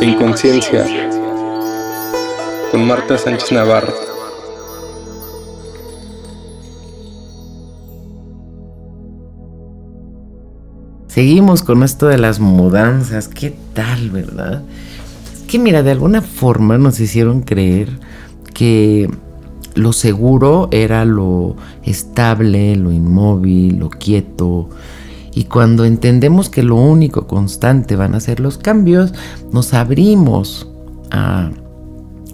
Inconsciencia con Marta Sánchez Navarro. Seguimos con esto de las mudanzas. ¿Qué tal, verdad? Es que mira, de alguna forma nos hicieron creer que lo seguro era lo estable, lo inmóvil, lo quieto. Y cuando entendemos que lo único constante van a ser los cambios, nos abrimos a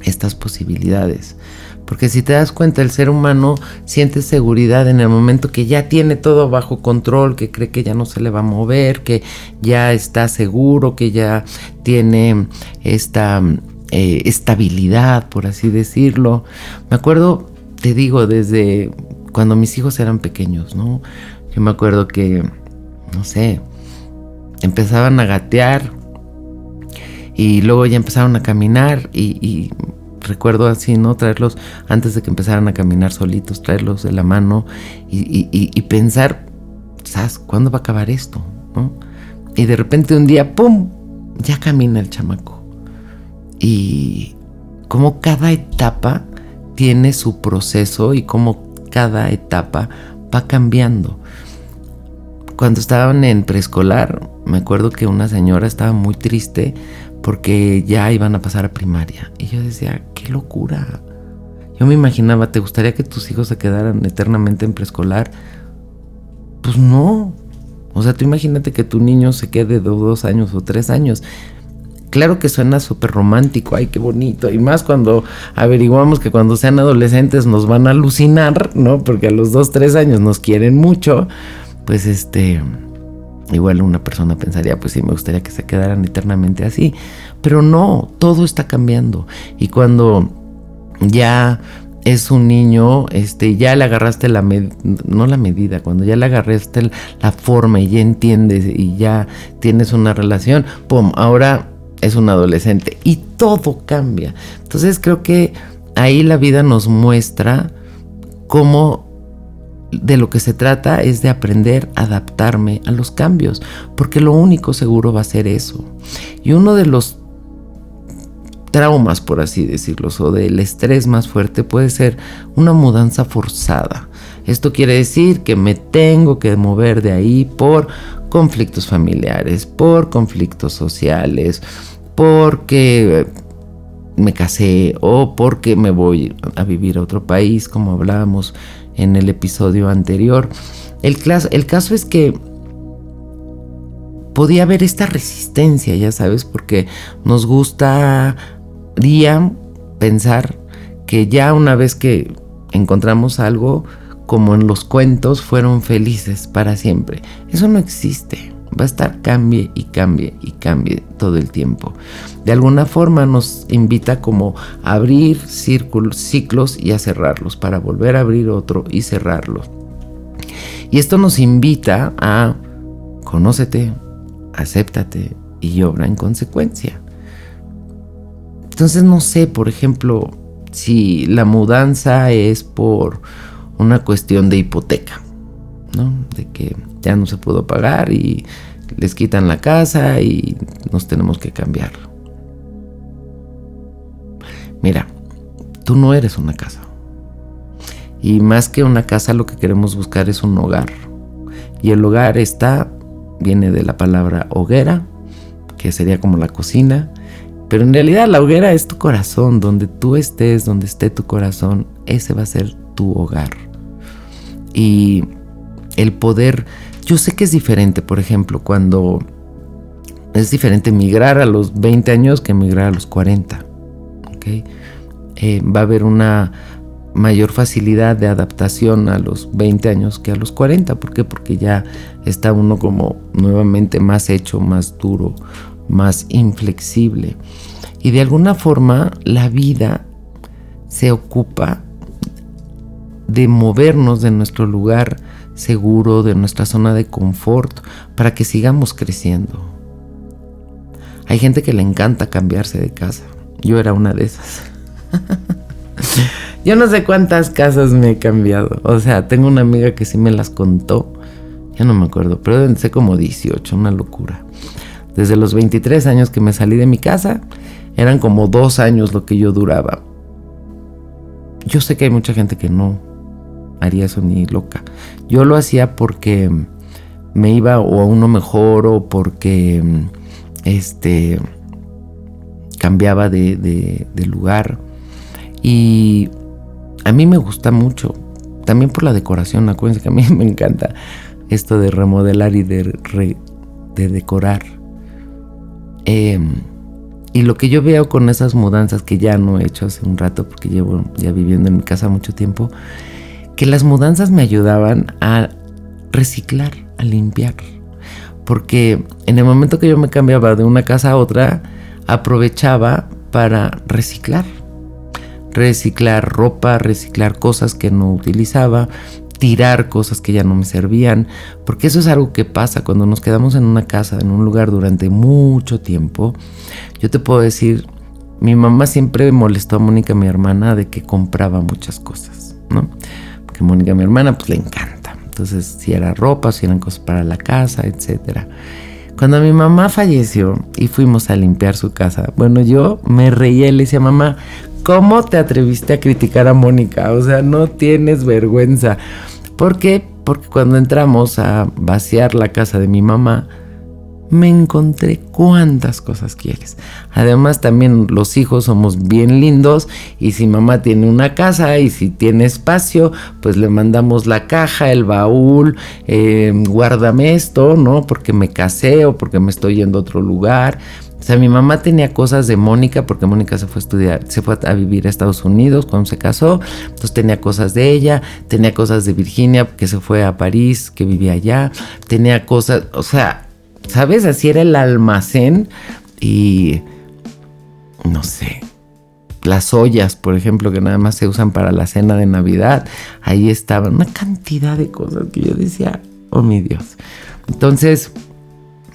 estas posibilidades. Porque si te das cuenta, el ser humano siente seguridad en el momento que ya tiene todo bajo control, que cree que ya no se le va a mover, que ya está seguro, que ya tiene esta eh, estabilidad, por así decirlo. Me acuerdo, te digo, desde cuando mis hijos eran pequeños, ¿no? Yo me acuerdo que, no sé, empezaban a gatear y luego ya empezaron a caminar y recuerdo así, ¿no? Traerlos antes de que empezaran a caminar solitos, traerlos de la mano y, pensar, ¿sabes? ¿Cuándo va a acabar esto? Y de repente un día, ¡pum! Ya camina el chamaco. Y como cada etapa tiene su proceso y como cada etapa va cambiando. Cuando estaban en preescolar, me acuerdo que una señora estaba muy triste porque ya iban a pasar a primaria. Y yo decía, qué locura. Yo me imaginaba, ¿te gustaría que tus hijos se quedaran eternamente en preescolar? Pues no. O sea, tú imagínate que tu niño se quede de dos años o tres años. Claro que suena súper romántico, ay, qué bonito. Y más cuando averiguamos que cuando sean adolescentes nos van a alucinar, ¿no? Porque a los dos, tres años nos quieren mucho. Pues este, Igual una persona pensaría, pues sí, me gustaría que se quedaran eternamente así. Pero no, todo está cambiando. Y cuando ya es un niño, este, ya le agarraste la no la medida, cuando ya le agarraste la forma y ya entiendes y ya tienes una relación, pum, ahora es un adolescente y todo cambia. Entonces creo que ahí la vida nos muestra cómo de lo que se trata es de aprender a adaptarme a los cambios, porque lo único seguro va a ser eso. Y uno de los traumas, por así decirlo, o del estrés más fuerte puede ser una mudanza forzada. Esto quiere decir que me tengo que mover de ahí por conflictos familiares, por conflictos sociales, porque me casé o porque me voy a vivir a otro país, como hablábamos en el episodio anterior. El, caso es que podía haber esta resistencia, ya sabes, porque nos gustaría pensar que ya una vez que encontramos algo, como en los cuentos, fueron felices para siempre. Eso no existe. Va a estar cambie y cambie y cambie todo el tiempo. De alguna forma nos invita como a abrir círculos, ciclos y a cerrarlos para volver a abrir otro y cerrarlo. Y esto nos invita a conócete, acéptate y obra en consecuencia. Entonces no sé, por ejemplo, si la mudanza es por una cuestión de hipoteca, ¿no? De que ya no se pudo pagar y les quitan la casa y nos tenemos que cambiar. Mira, tú no eres una casa. Y más que una casa lo que queremos buscar es un hogar. Y el hogar está, viene de la palabra hoguera, que sería como la cocina. Pero en realidad la hoguera es tu corazón, donde tú estés, donde esté tu corazón, ese va a ser tu hogar. Y el poder, yo sé que es diferente, por ejemplo, cuando es diferente migrar a los 20 años que migrar a los 40. Eh, va a haber una mayor facilidad de adaptación a los 20 años que a los 40. ¿Por qué? Porque ya está uno como nuevamente más hecho, más duro, más inflexible. Y de alguna forma la vida se ocupa de movernos de nuestro lugar seguro, de nuestra zona de confort, para que sigamos creciendo. Hay gente que le encanta cambiarse de casa. Yo era una de esas. Yo no sé cuántas casas me he cambiado. O sea, tengo una amiga que sí me las contó. Ya no me acuerdo, pero ser como 18, una locura. Desde los 23 años que me salí de mi casa, eran como dos años lo que yo duraba. Yo sé que hay mucha gente que no haría eso ni loca. Yo lo hacía porque me iba o a uno mejor o porque este cambiaba de, lugar. Y a mí me gusta mucho. También por la decoración, acuérdense que a mí me encanta esto de remodelar y de, de decorar. Em, y lo que yo veo con esas mudanzas que ya no he hecho hace un rato, porque llevo ya viviendo en mi casa mucho tiempo, que las mudanzas me ayudaban a reciclar, a limpiar. Porque en el momento que yo me cambiaba de una casa a otra, aprovechaba para reciclar reciclar ropa, reciclar cosas que no utilizaba, tirar cosas que ya no me servían, porque eso es algo que pasa cuando nos quedamos en una casa, en un lugar durante mucho tiempo. Yo te puedo decir, mi mamá siempre molestó a Mónica, mi hermana, de que compraba muchas cosas, ¿no? Porque Mónica, mi hermana, pues le encanta. Entonces, si era ropa, si eran cosas para la casa, etcétera. Cuando mi mamá falleció y fuimos a limpiar su casa, bueno, yo me reía y le decía, mamá, ¿Cómo te atreviste a criticar a Mónica? O sea, no tienes vergüenza. ¿Por qué? Porque cuando entramos a vaciar la casa de mi mamá, me encontré cuántas cosas quieres. Además también los hijos somos bien lindos y si mamá tiene una casa y si tiene espacio, pues le mandamos la caja, el baúl, eh, guárdame esto, ¿no? Porque me casé o porque me estoy yendo a otro lugar. O sea, mi mamá tenía cosas de Mónica porque Mónica se fue a estudiar, se fue a vivir a Estados Unidos cuando se casó. Entonces tenía cosas de ella, tenía cosas de Virginia que se fue a París, que vivía allá. Tenía cosas, o sea, ¿sabes? Así era el almacén y no sé. Las ollas, por ejemplo, que nada más se usan para la cena de Navidad, ahí estaban una cantidad de cosas que yo decía, oh mi Dios. Entonces,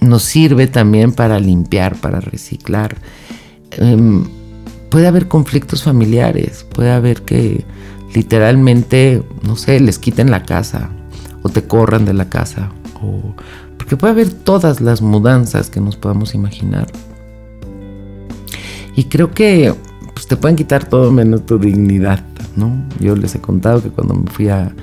nos sirve también para limpiar, para reciclar. Em, puede haber conflictos familiares, puede haber que literalmente, no sé, les quiten la casa o te corran de la casa, o, porque puede haber todas las mudanzas que nos podamos imaginar. Y creo que pues, te pueden quitar todo menos tu dignidad, ¿no? Yo les he contado que cuando me fui a,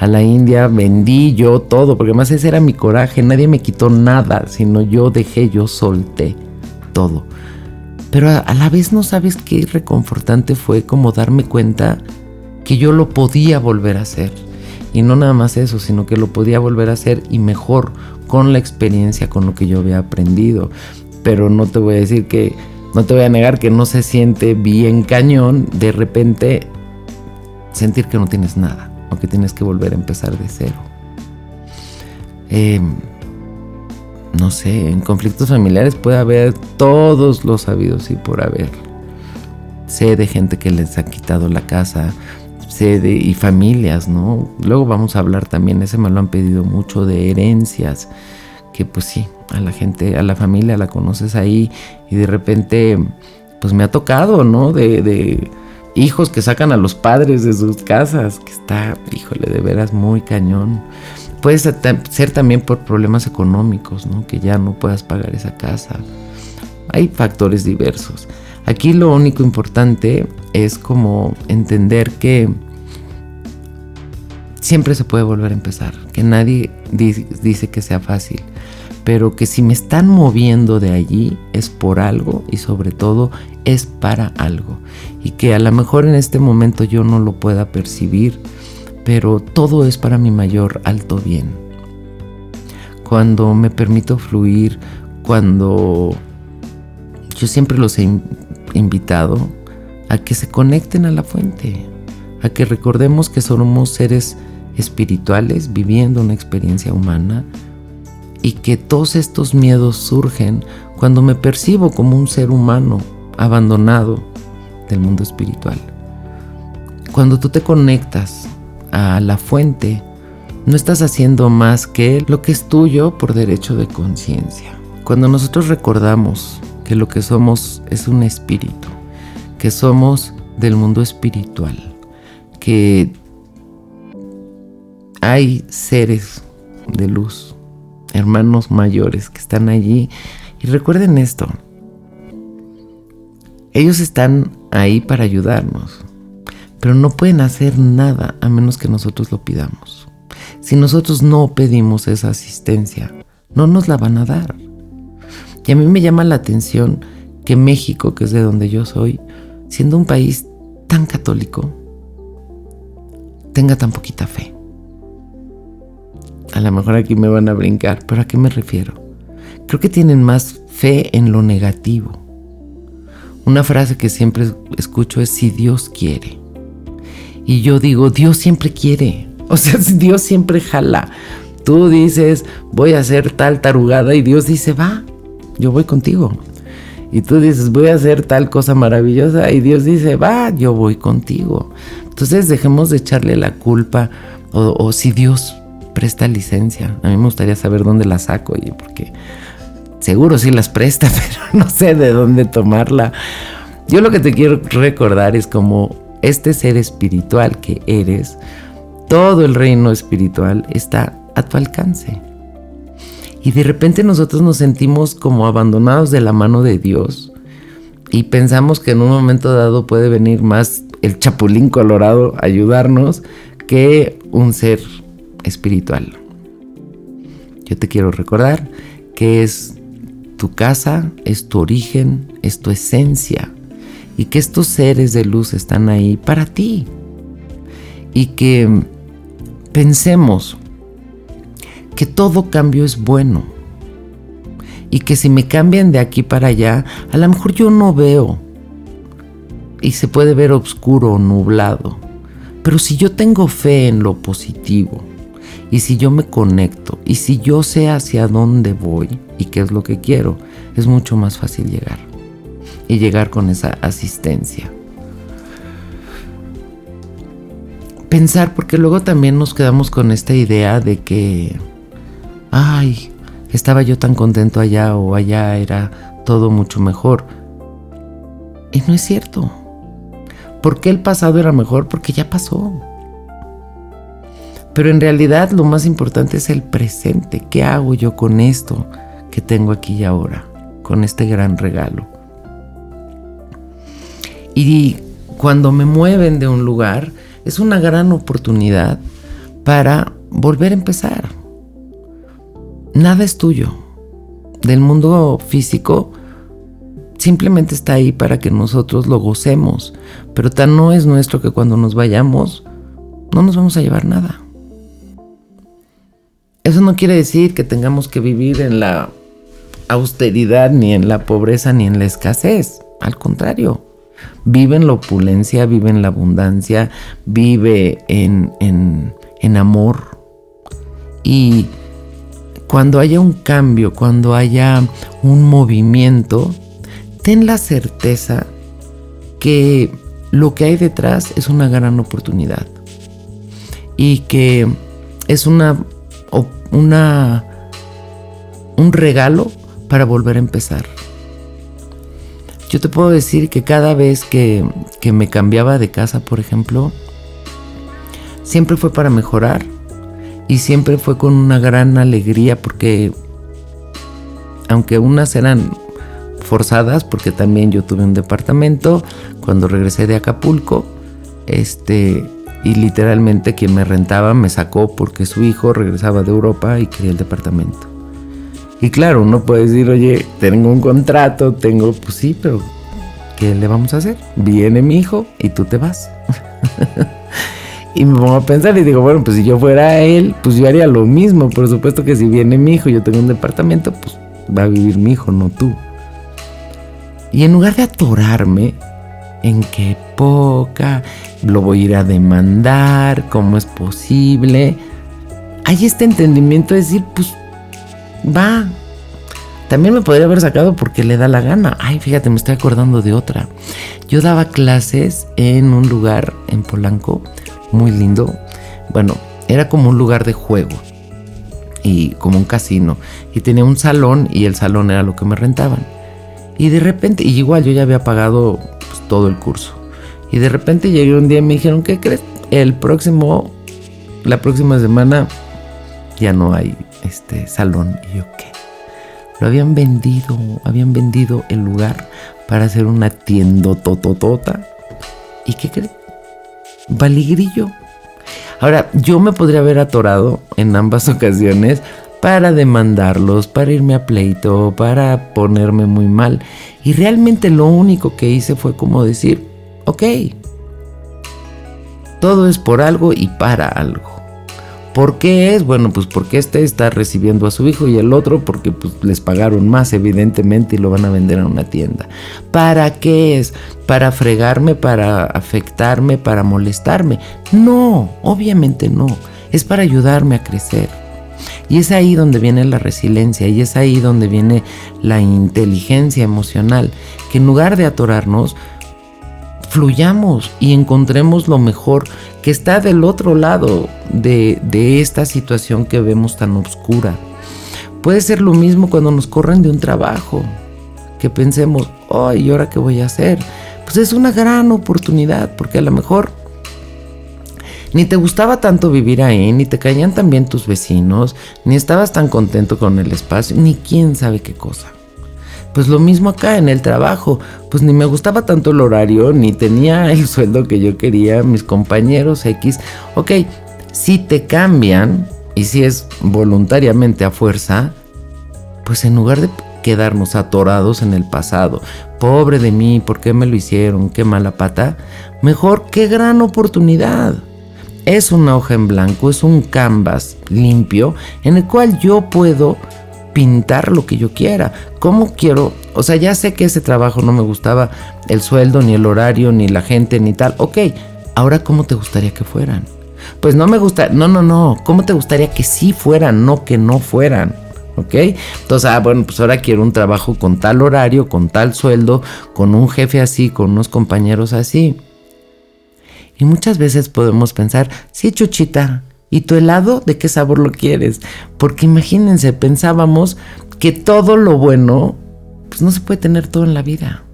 a la India, vendí yo todo, porque además ese era mi coraje, nadie me quitó nada, sino yo dejé, yo solté todo. Pero a, la vez no sabes qué reconfortante fue como darme cuenta que yo lo podía volver a hacer. Y no nada más eso, sino que lo podía volver a hacer y mejor con la experiencia, con lo que yo había aprendido. Pero no te voy a decir que, no te voy a negar que no se siente bien cañón de repente sentir que no tienes nada o que tienes que volver a empezar de cero. Em, no sé, en conflictos familiares puede haber todos los sabidos y por haber. Sé de gente que les ha quitado la casa, sé de y familias, ¿no? Luego vamos a hablar también, ese me lo han pedido mucho de herencias, que pues sí, a la gente, a la familia la conoces ahí y de repente pues me ha tocado, ¿no? de hijos que sacan a los padres de sus casas, que está, híjole, de veras muy cañón. Puede ser también por problemas económicos, ¿no? Que ya no puedas pagar esa casa. Hay factores diversos. Aquí lo único importante es como entender que siempre se puede volver a empezar, que nadie dice que sea fácil, pero que si me están moviendo de allí es por algo y sobre todo es para algo. Y que a lo mejor en este momento yo no lo pueda percibir, pero todo es para mi mayor alto bien. Cuando me permito fluir, cuando yo siempre los he invitado a que se conecten a la fuente, a que recordemos que somos seres espirituales viviendo una experiencia humana y que todos estos miedos surgen cuando me percibo como un ser humano abandonado del mundo espiritual. Cuando tú te conectas a la fuente, no estás haciendo más que lo que es tuyo por derecho de conciencia. Cuando nosotros recordamos que lo que somos es un espíritu, que somos del mundo espiritual, que hay seres de luz hermanos mayores que están allí Y recuerden esto, ellos están ahí para ayudarnos, pero no pueden hacer nada a menos que nosotros lo pidamos. Si nosotros no pedimos esa asistencia, no nos la van a dar. Y a mí me llama la atención que México, que es de donde yo soy, siendo un país tan católico, tenga tan poquita fe. A lo mejor aquí me van a brincar, pero ¿a qué me refiero? Creo que tienen más fe en lo negativo. Una frase que siempre escucho es si Dios quiere. Y yo digo, Dios siempre quiere. O sea, Dios siempre jala. Tú dices, voy a hacer tal tarugada y Dios dice, va, yo voy contigo. Y tú dices, voy a hacer tal cosa maravillosa y Dios dice, va, yo voy contigo. Entonces dejemos de echarle la culpa o, si Dios presta licencia. A mí me gustaría saber dónde la saco, porque seguro sí las presta, pero no sé de dónde tomarla. Yo lo que te quiero recordar es como este ser espiritual que eres, todo el reino espiritual está a tu alcance. Y de repente nosotros nos sentimos como abandonados de la mano de Dios y pensamos que en un momento dado puede venir más el chapulín colorado a ayudarnos que un ser espiritual. Yo te quiero recordar que es tu casa, es tu origen, es tu esencia y que estos seres de luz están ahí para ti. Y que pensemos que todo cambio es bueno. Y que si me cambian de aquí para allá, a lo mejor yo no veo. Y se puede ver oscuro o nublado. Pero si yo tengo fe en lo positivo, y si yo me conecto, y si yo sé hacia dónde voy y qué es lo que quiero, es mucho más fácil llegar. Y llegar con esa asistencia. Pensar, porque luego también nos quedamos con esta idea de que ay, estaba yo tan contento allá o allá era todo mucho mejor. Y no es cierto. ¿Por qué el pasado era mejor? Porque ya pasó. Pero en realidad lo más importante es el presente. ¿Qué hago yo con esto que tengo aquí y ahora? Con este gran regalo. Y cuando me mueven de un lugar, es una gran oportunidad para volver a empezar nada es tuyo. Del mundo físico simplemente está ahí para que nosotros lo gocemos, pero tan no es nuestro que cuando nos vayamos no nos vamos a llevar nada. Eso no quiere decir que tengamos que vivir en la austeridad, ni en la pobreza, ni en la escasez. Al contrario, vive en la opulencia, vive en la abundancia, vive en, en, en amor. Y cuando haya un cambio, cuando haya un movimiento, ten la certeza que lo que hay detrás es una gran oportunidad y que es una, un regalo para volver a empezar. Yo te puedo decir que cada vez que, que me cambiaba de casa, por ejemplo, siempre fue para mejorar y siempre fue con una gran alegría porque aunque unas eran forzadas porque también yo tuve un departamento cuando regresé de Acapulco este y literalmente quien me rentaba me sacó porque su hijo regresaba de Europa y quería el departamento. Y claro, uno puede decir, oye, tengo un contrato, tengo, pues sí, pero ¿qué le vamos a hacer? Viene mi hijo y tú te vas. Y me pongo a pensar y digo, bueno, pues si yo fuera él, pues yo haría lo mismo. Por supuesto que si viene mi hijo yo tengo un departamento, pues va a vivir mi hijo, no tú. Y en lugar de atorarme en qué poca, lo voy a ir a demandar, cómo es posible, hay este entendimiento de decir, pues va. También me podría haber sacado porque le da la gana. Ay, fíjate, me estoy acordando de otra. Yo daba clases en un lugar en Polanco muy lindo. Bueno, era como un lugar de juego y como un casino. Y tenía un salón y el salón era lo que me rentaban. Y de repente, y igual yo ya había pagado pues, todo el curso. Y de repente llegué un día y me dijeron, ¿qué crees? El próximo, la próxima semana ya no hay este salón. Y yo, ¿qué? lo habían vendido, habían vendido el lugar para hacer una tienda tototota. ¿Y qué Valigrillo. Ahora, yo me podría haber atorado en ambas ocasiones para demandarlos, para irme a pleito, para ponerme muy mal. Y realmente lo único que hice fue como decir, ok, todo es por algo y para algo. ¿Por qué es? Bueno, pues porque este está recibiendo a su hijo y el otro porque pues, les pagaron más evidentemente y lo van a vender en una tienda. ¿Para qué es? ¿Para fregarme, para afectarme, para molestarme? No, obviamente no. Es para ayudarme a crecer. Y es ahí donde viene la resiliencia y es ahí donde viene la inteligencia emocional, que en lugar de atorarnos, fluyamos y encontremos lo mejor que está del otro lado de, esta situación que vemos tan oscura. Puede ser lo mismo cuando nos corren de un trabajo, que pensemos, ay, ¿y ahora qué voy a hacer? Pues es una gran oportunidad, porque a lo mejor ni te gustaba tanto vivir ahí, ni te caían tan bien tus vecinos, ni estabas tan contento con el espacio, ni quién sabe qué cosa. Pues lo mismo acá en el trabajo, pues ni me gustaba tanto el horario, ni tenía el sueldo que yo quería, mis compañeros X. Ok, si te cambian, y si es voluntariamente a fuerza, pues en lugar de quedarnos atorados en el pasado, pobre de mí, ¿por qué me lo hicieron? Qué mala pata. Mejor, qué gran oportunidad. Es una hoja en blanco, es un canvas limpio en el cual yo puedo pintar lo que yo quiera. ¿Cómo quiero? O sea, ya sé que ese trabajo no me gustaba el sueldo, ni el horario, ni la gente, ni tal. Ok, ahora ¿cómo te gustaría que fueran? Pues no me gusta, no, no, no. ¿Cómo te gustaría que sí fueran, no que no fueran? ¿ok? Entonces, ah, bueno, pues ahora quiero un trabajo con tal horario, con tal sueldo, con un jefe así, con unos compañeros así. Y muchas veces podemos pensar, sí, Chuchita, ¿Y tu helado de qué sabor lo quieres? Porque imagínense, pensábamos que todo lo bueno, pues no se puede tener todo en la vida.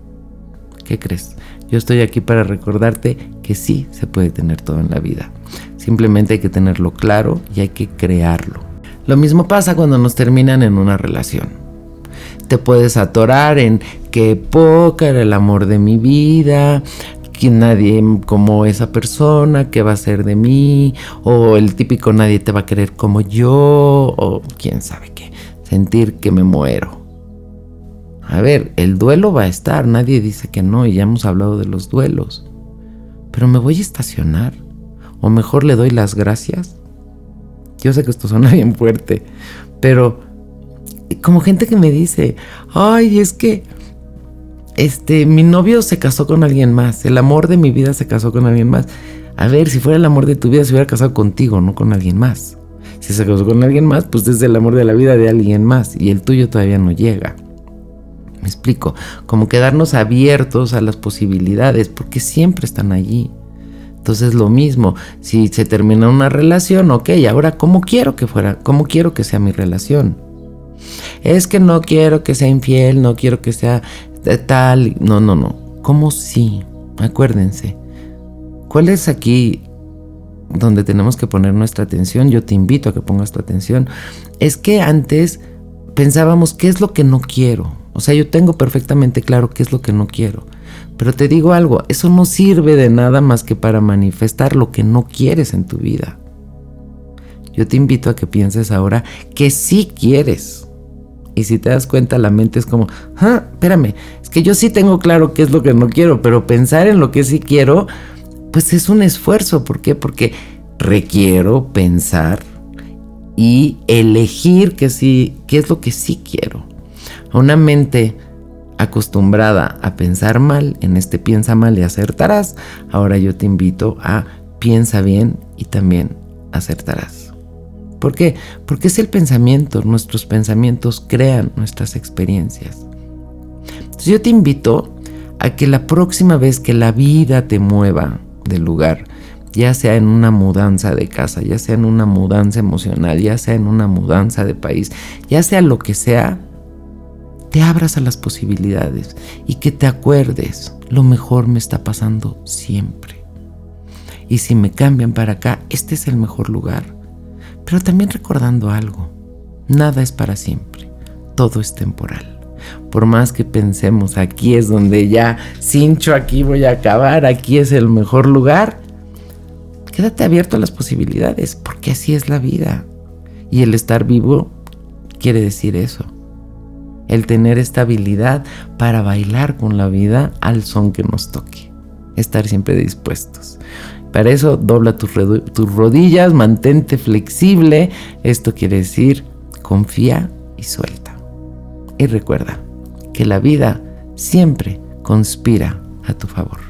¿Qué crees? Yo estoy aquí para recordarte que sí se puede tener todo en la vida. Simplemente hay que tenerlo claro y hay que crearlo. Lo mismo pasa cuando nos terminan en una relación. Te puedes atorar en qué poca era el amor de mi vida, que nadie como esa persona, qué va a ser de mí, o el típico nadie te va a querer como yo, o quién sabe qué, sentir que me muero. A ver, el duelo va a estar, nadie dice que no, y ya hemos hablado de los duelos. Pero me voy a estacionar, o mejor le doy las gracias. Yo sé que esto suena bien fuerte, pero como gente que me dice, ay, es que este, mi novio se casó con alguien más, el amor de mi vida se casó con alguien más. A ver, si fuera el amor de tu vida, se hubiera casado contigo, no con alguien más. Si se casó con alguien más, pues es el amor de la vida de alguien más y el tuyo todavía no llega. Me explico, como quedarnos abiertos a las posibilidades, porque siempre están allí. Entonces lo mismo, si se termina una relación, ok, ahora ¿cómo quiero que fuera? ¿Cómo quiero que sea mi relación? Es que no quiero que sea infiel, no quiero que sea tal. No, no, no. ¿Cómo sí? Acuérdense. ¿Cuál es aquí donde tenemos que poner nuestra atención? Yo te invito a que pongas tu atención. Es que antes pensábamos qué es lo que no quiero. O sea, yo tengo perfectamente claro qué es lo que no quiero. Pero te digo algo, eso no sirve de nada más que para manifestar lo que no quieres en tu vida. Yo te invito a que pienses ahora que sí quieres. Y si te das cuenta, la mente es como, ah, espérame, es que yo sí tengo claro qué es lo que no quiero, pero pensar en lo que sí quiero, pues es un esfuerzo. ¿Por qué? Porque requiero pensar y elegir que sí, qué es lo que sí quiero. A una mente acostumbrada a pensar mal, en este piensa mal y acertarás, ahora yo te invito a piensa bien y también acertarás. ¿Por qué? Porque es el pensamiento, nuestros pensamientos crean nuestras experiencias. Entonces yo te invito a que la próxima vez que la vida te mueva del lugar, ya sea en una mudanza de casa, ya sea en una mudanza emocional, ya sea en una mudanza de país, ya sea lo que sea, te abras a las posibilidades y que te acuerdes, lo mejor me está pasando siempre. Y si me cambian para acá, este es el mejor lugar. Pero también recordando algo, nada es para siempre, todo es temporal. Por más que pensemos, aquí es donde ya cincho, aquí voy a acabar, aquí es el mejor lugar, quédate abierto a las posibilidades, porque así es la vida. Y el estar vivo quiere decir eso. El tener esta habilidad para bailar con la vida al son que nos toque. Estar siempre dispuestos. Para eso dobla tus, rodillas, mantente flexible. Esto quiere decir confía y suelta. Y recuerda que la vida siempre conspira a tu favor.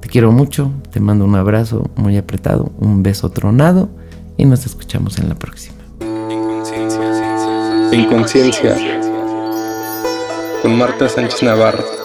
Te quiero mucho, te mando un abrazo muy apretado, un beso tronado y nos escuchamos en la próxima. En conciencia, con Marta Sánchez Navarro.